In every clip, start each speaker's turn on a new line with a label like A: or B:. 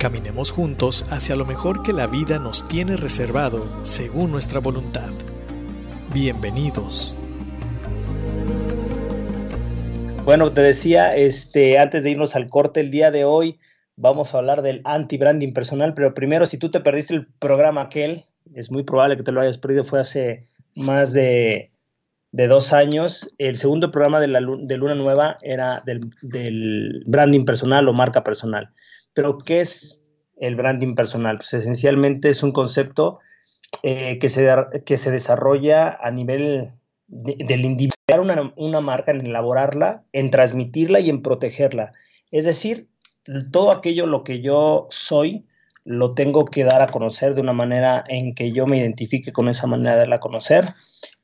A: Caminemos juntos hacia lo mejor que la vida nos tiene reservado según nuestra voluntad. Bienvenidos.
B: Bueno, te decía, este, antes de irnos al corte el día de hoy, vamos a hablar del anti-branding personal, pero primero, si tú te perdiste el programa aquel, es muy probable que te lo hayas perdido, fue hace más de, dos años. El segundo programa de, la, de Luna Nueva era del, del, branding personal o marca personal. Pero, ¿qué es el branding personal? Pues esencialmente es un concepto eh, que, se, que se desarrolla a nivel del individuo, una, una marca, en elaborarla, en transmitirla y en protegerla. Es decir, todo aquello lo que yo soy, lo tengo que dar a conocer de una manera en que yo me identifique con esa manera de darla a conocer.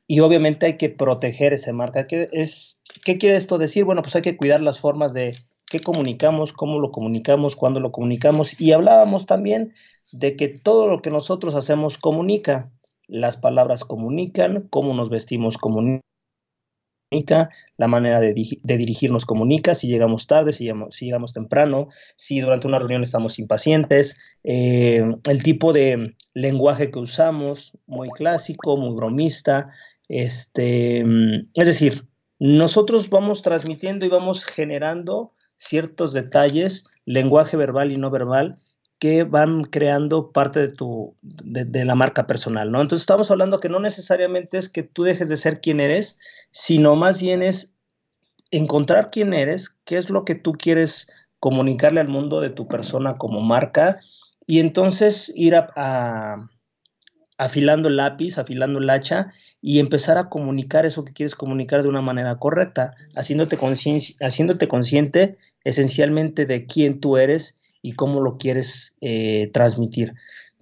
B: Y obviamente hay que proteger esa marca. ¿Qué, es, ¿Qué quiere esto decir? Bueno, pues hay que cuidar las formas de qué comunicamos, cómo lo comunicamos, cuándo lo comunicamos. Y hablábamos también de que todo lo que nosotros hacemos comunica. Las palabras comunican, cómo nos vestimos comunica la manera de, dirigirnos comunica, si llegamos tarde, si llegamos, temprano, si durante una reunión estamos impacientes, eh, el tipo de lenguaje que usamos, muy clásico, muy bromista, este, es decir, nosotros vamos transmitiendo y vamos generando ciertos detalles, lenguaje verbal y no verbal, que van creando parte de tu de, la marca personal, ¿no? Entonces estamos hablando que no necesariamente es que tú dejes de ser quien eres, sino más bien es encontrar quién eres, qué es lo que tú quieres comunicarle al mundo de tu persona como marca y entonces ir a, afilando el lápiz, afilando el hacha y empezar a comunicar eso que quieres comunicar de una manera correcta, haciéndote, haciéndote consciente esencialmente de quién tú eres y cómo lo quieres eh, transmitir.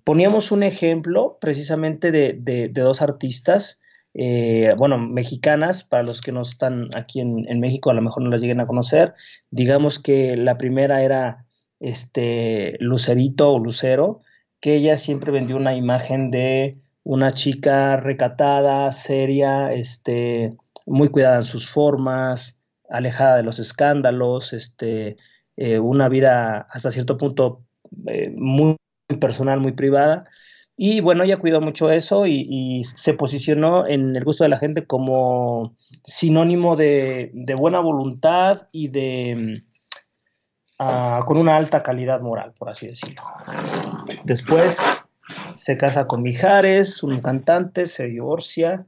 B: Poníamos un ejemplo precisamente de, dos artistas, eh, bueno, mexicanas, para los que no están aquí en, México, a lo mejor no las lleguen a conocer. Digamos que la primera era este Lucerito o Lucero, que ella siempre vendió una imagen de una chica recatada, seria, este, muy cuidada en sus formas, alejada de los escándalos, este, eh, una vida hasta cierto punto eh, muy, personal, muy privada. Y bueno, ella cuidó mucho eso y, se posicionó en el gusto de la gente como sinónimo de, buena voluntad y de ah, con una alta calidad moral, por así decirlo. Después se casa con Mijares, un cantante, se divorcia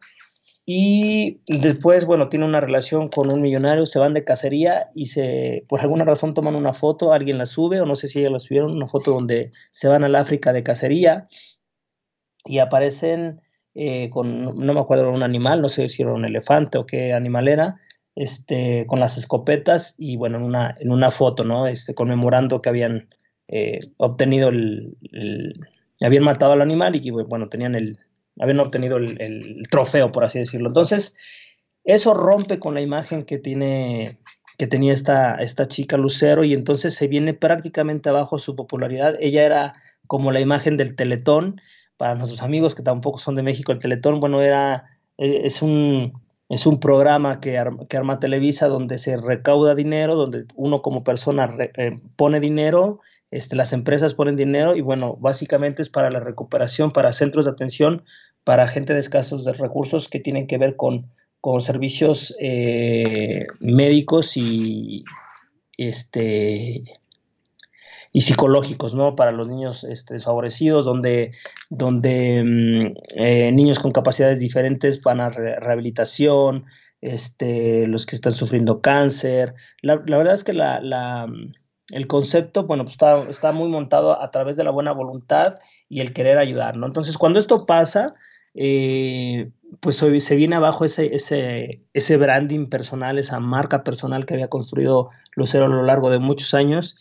B: y después, bueno, tiene una relación con un millonario, se van de cacería y se, por alguna razón toman una foto, alguien la sube, o no sé si ellos la subieron, una foto donde se van al África de cacería y aparecen eh, con, no me acuerdo, un animal, no sé si era un elefante o qué animal era, este, con las escopetas y bueno, en una, en una foto, ¿no? Este, conmemorando que habían eh, obtenido el, habían matado al animal y que, bueno, tenían el, habían obtenido el, trofeo, por así decirlo. Entonces, eso rompe con la imagen que tiene que tenía esta, esta chica Lucero y entonces se viene prácticamente abajo su popularidad. Ella era como la imagen del Teletón. Para nuestros amigos que tampoco son de México, el Teletón, bueno, era, e, es un, es un programa que arma, Televisa donde se recauda dinero, donde uno como persona eh, pone dinero este, las empresas ponen dinero y bueno, básicamente es para la recuperación, para centros de atención, para gente de escasos de recursos que tienen que ver con, con servicios eh, médicos y, este, y psicológicos, ¿no? Para los niños este, desfavorecidos, donde, donde mm, eh, niños con capacidades diferentes van a rehabilitación, este, los que están sufriendo cáncer. La, verdad es que la el concepto, bueno, pues está, está, muy montado a través de la buena voluntad y el querer ayudar, ¿no? Entonces, cuando esto pasa, eh, pues se viene abajo ese, ese, ese branding personal, esa marca personal que había construido Lucero a lo largo de muchos años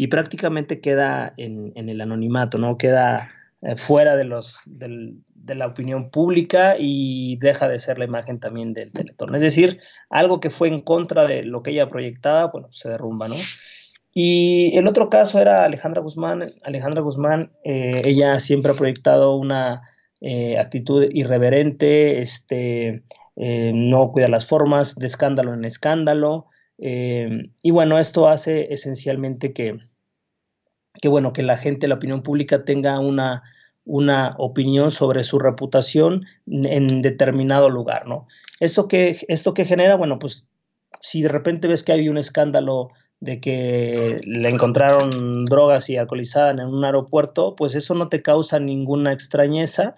B: y prácticamente queda en, el anonimato, ¿no? Queda eh, fuera de, los, de la opinión pública y deja de ser la imagen también del Teletón. Es decir, algo que fue en contra de lo que ella proyectaba, bueno, se derrumba, ¿no? Y el otro caso era Alejandra Guzmán. Alejandra Guzmán, eh, ella siempre ha proyectado una eh, actitud irreverente, este, no cuida las formas, de escándalo en escándalo. y bueno, esto hace esencialmente que, que, bueno, que la gente, la opinión pública tenga una, una opinión sobre su reputación en determinado lugar, ¿no? ¿Esto que, esto que genera? Bueno, pues si de repente ves que hay un escándalo de que le encontraron drogas y alcoholizada en un aeropuerto, pues eso no te causa ninguna extrañeza,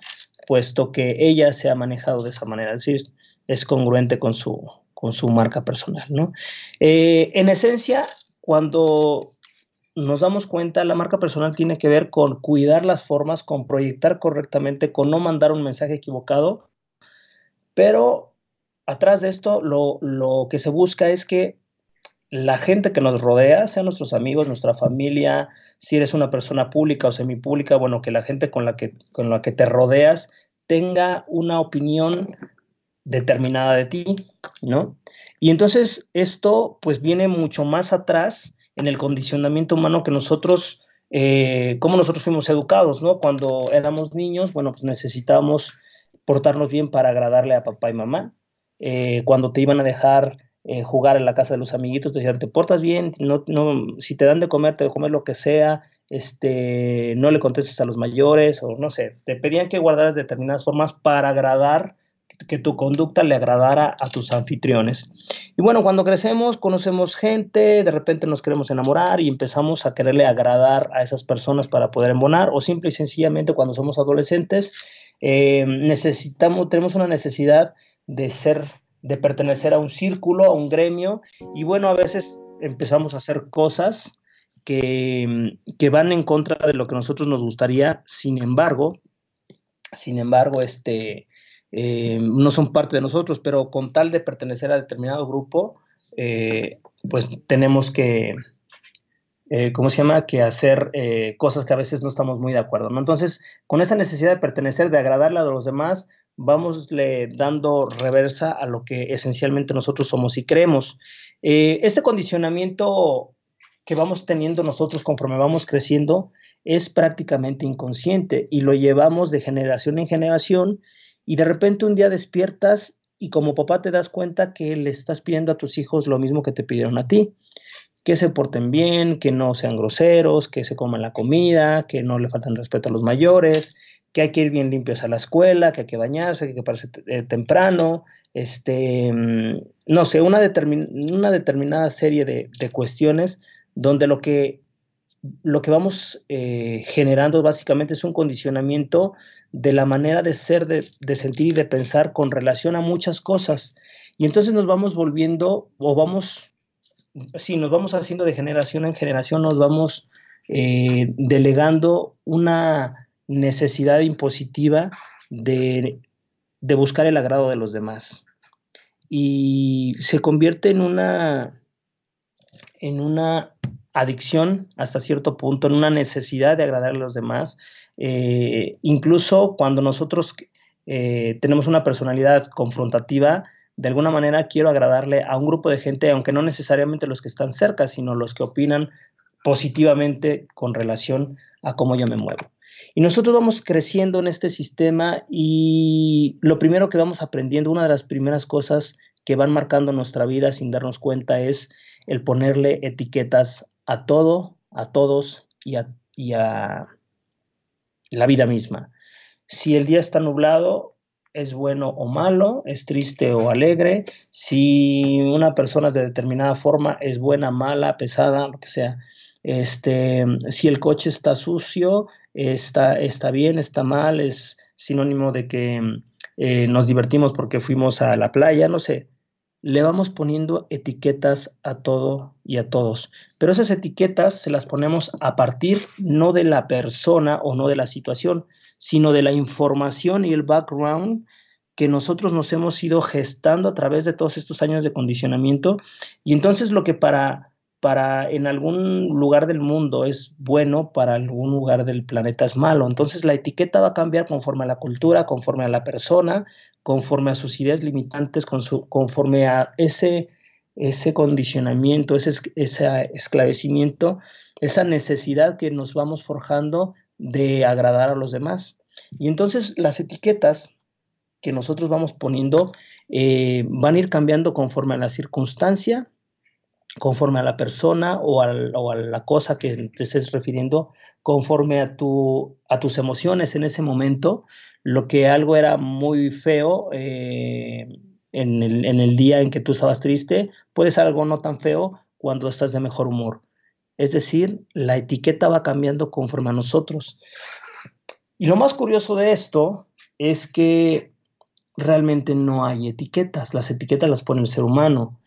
B: puesto que ella se ha manejado de esa manera, es decir, es congruente con su, con su marca personal. ¿no? Eh, en esencia, cuando nos damos cuenta, la marca personal tiene que ver con cuidar las formas, con proyectar correctamente, con no mandar un mensaje equivocado, pero atrás de esto lo, lo que se busca es que la gente que nos rodea, sean nuestros amigos, nuestra familia, si eres una persona pública o semipública, bueno, que la gente con la que, con la que te rodeas tenga una opinión determinada de ti, ¿no? Y entonces esto pues viene mucho más atrás en el condicionamiento humano que nosotros, eh, como nosotros fuimos educados, ¿no? Cuando éramos niños, bueno, pues necesitábamos portarnos bien para agradarle a papá y mamá. Eh, cuando te iban a dejar eh, jugar en la casa de los amiguitos, te decían, te portas bien, no, no, si te dan de comer, te de comer lo que sea, este, no le contestes a los mayores, o no sé, te pedían que guardaras determinadas formas para agradar, que tu conducta le agradara a tus anfitriones. Y bueno, cuando crecemos, conocemos gente, de repente nos queremos enamorar y empezamos a quererle agradar a esas personas para poder embonar, o simple y sencillamente cuando somos adolescentes, eh, necesitamos, tenemos una necesidad de ser de pertenecer a un círculo, a un gremio, y bueno, a veces empezamos a hacer cosas que, que, van en contra de lo que nosotros nos gustaría, sin embargo, sin embargo, este, eh, no son parte de nosotros, pero con tal de pertenecer a determinado grupo, eh, pues tenemos que, eh, ¿cómo se llama?, que hacer cosas que a veces no estamos muy de acuerdo, ¿no? Entonces, con esa necesidad de pertenecer, de agradarle a los demás, vamosle dando reversa a lo que esencialmente nosotros somos y creemos. Este condicionamiento que vamos teniendo nosotros conforme vamos creciendo es prácticamente inconsciente y lo llevamos de generación en generación y de repente un día despiertas y como papá te das cuenta que le estás pidiendo a tus hijos lo mismo que te pidieron a ti, que se porten bien, que no sean groseros, que se coman la comida, que no le falten respeto a los mayores, que hay que ir bien limpios a la escuela, que hay que bañarse, que hay que pararse eh, temprano, este, mm, no sé, una, una determinada serie de, cuestiones donde lo que, lo que vamos eh, generando básicamente es un condicionamiento de la manera de ser, de, sentir y de pensar con relación a muchas cosas. Y entonces nos vamos volviendo, o vamos, sí, nos vamos haciendo de generación en generación, nos vamos eh, delegando una necesidad impositiva de, buscar el agrado de los demás. Y se convierte en una, en una adicción hasta cierto punto, en una necesidad de agradar a los demás. Eh, incluso cuando nosotros eh, tenemos una personalidad confrontativa, de alguna manera quiero agradarle a un grupo de gente, aunque no necesariamente los que están cerca, sino los que opinan positivamente con relación a cómo yo me muevo. Y nosotros vamos creciendo en este sistema y lo primero que vamos aprendiendo, una de las primeras cosas que van marcando nuestra vida sin darnos cuenta es el ponerle etiquetas a todo, a todos y a, y a la vida misma. Si el día está nublado, es bueno o malo, es triste o alegre, si una persona es de determinada forma, es buena, mala, pesada, lo que sea. Este, si el coche está sucio, está, está bien, está mal, es sinónimo de que eh, nos divertimos porque fuimos a la playa, no sé. Le vamos poniendo etiquetas a todo y a todos. Pero esas etiquetas se las ponemos a partir no de la persona o no de la situación, sino de la información y el background que nosotros nos hemos ido gestando a través de todos estos años de condicionamiento. Y entonces lo que para para en algún lugar del mundo es bueno, para algún lugar del planeta es malo. Entonces la etiqueta va a cambiar conforme a la cultura, conforme a la persona, conforme a sus ideas limitantes, conforme a ese, ese condicionamiento, ese, ese esclavecimiento, esa necesidad que nos vamos forjando de agradar a los demás. Y entonces las etiquetas que nosotros vamos poniendo eh, van a ir cambiando conforme a la circunstancia, conforme a la persona o, a la cosa que te estés refiriendo, conforme a, tu, a tus emociones en ese momento, lo que algo era muy feo eh, en, el, en, el, día en que tú estabas triste, puede ser algo no tan feo cuando estás de mejor humor. Es decir, la etiqueta va cambiando conforme a nosotros. Y lo más curioso de esto es que realmente no hay etiquetas, las etiquetas las pone el ser humano.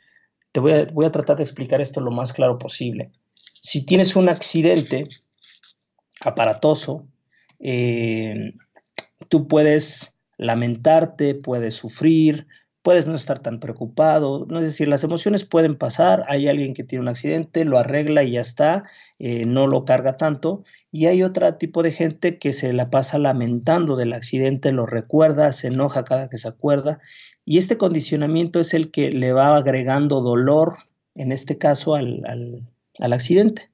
B: Te voy a, tratar de explicar esto lo más claro posible. Si tienes un accidente aparatoso, eh, tú puedes lamentarte, puedes sufrir, puedes no estar tan preocupado, ¿no? es decir, las emociones pueden pasar, hay alguien que tiene un accidente, lo arregla y ya está, eh, no lo carga tanto, y hay otro tipo de gente que se la pasa lamentando del accidente, lo recuerda, se enoja cada que se acuerda, y este condicionamiento es el que le va agregando dolor, en este caso, al, al, accidente.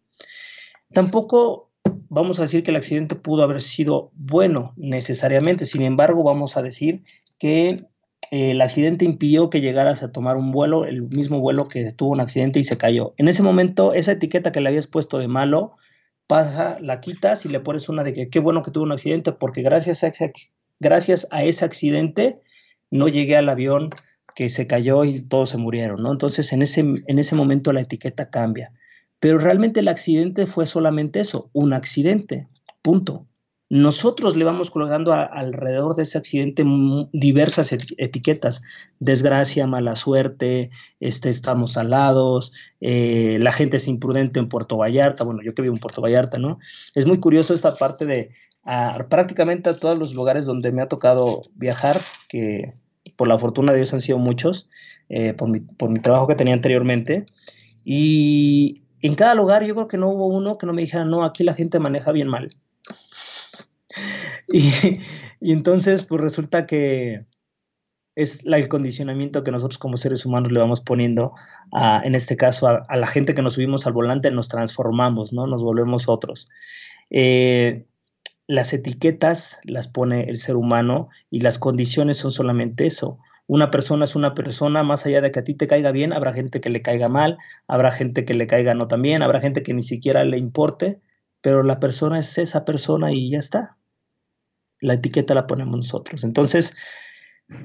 B: Tampoco vamos a decir que el accidente pudo haber sido bueno necesariamente, sin embargo, vamos a decir que el accidente impidió que llegaras a tomar un vuelo, el mismo vuelo que tuvo un accidente y se cayó. En ese momento, esa etiqueta que le habías puesto de malo, pasa, la quitas y le pones una de que qué bueno que tuvo un accidente, porque gracias a ese, gracias a ese accidente no llegué al avión que se cayó y todos se murieron, ¿no? Entonces en ese, en ese momento la etiqueta cambia. Pero realmente el accidente fue solamente eso, un accidente, punto. Nosotros le vamos colgando alrededor de ese accidente diversas etiquetas, desgracia, mala suerte, este, estamos alados, eh, la gente es imprudente en Puerto Vallarta, bueno, yo que vivo en Puerto Vallarta, ¿no? Es muy curioso esta parte de prácticamente a todos los lugares donde me ha tocado viajar, que por la fortuna de Dios han sido muchos, eh, por, mi, trabajo que tenía anteriormente. Y en cada lugar yo creo que no hubo uno que no me dijera, no, aquí la gente maneja bien mal. y, entonces, pues resulta que es el condicionamiento que nosotros como seres humanos le vamos poniendo, en este caso, a, la gente que nos subimos al volante, nos transformamos, ¿no? Nos volvemos otros. Eh, las etiquetas las pone el ser humano y las condiciones son solamente eso. Una persona es una persona, más allá de que a ti te caiga bien, habrá gente que le caiga mal, habrá gente que le caiga no tan bien, habrá gente que ni siquiera le importe, pero la persona es esa persona y ya está. La etiqueta la ponemos nosotros. Entonces,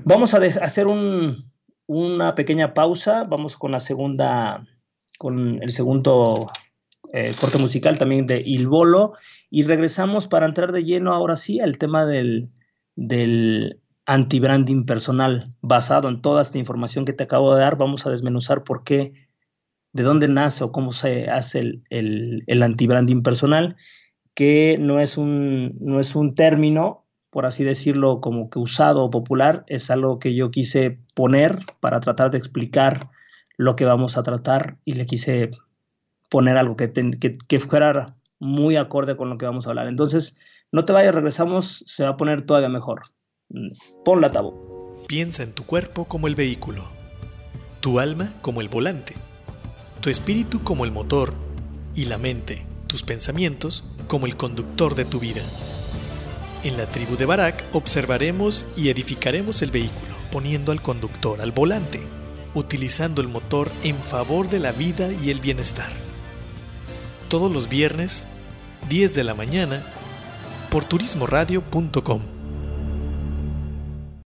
B: vamos a hacer una pequeña pausa, vamos con la segunda, con el segundo eh, corte musical también de Il Bolo y regresamos para entrar de lleno ahora sí al tema del, anti-branding personal. Basado en toda esta información que te acabo de dar, vamos a desmenuzar por qué, de dónde nace o cómo se hace el, el, el anti-branding personal, que no es, un, no es un término, por así decirlo, como que usado o popular, es algo que yo quise poner para tratar de explicar lo que vamos a tratar y le quise poner algo que, que, fuera muy acorde con lo que vamos a hablar. Entonces, no te vayas, regresamos, se va a poner todavía mejor. Mm, pon la tabo.
A: Piensa en tu cuerpo como el vehículo, tu alma como el volante, tu espíritu como el motor y la mente, tus pensamientos como el conductor de tu vida. En la tribu de Barak observaremos y edificaremos el vehículo, poniendo al conductor al volante, utilizando el motor en favor de la vida y el bienestar todos los viernes, 10 de la mañana, por turismoradio.com.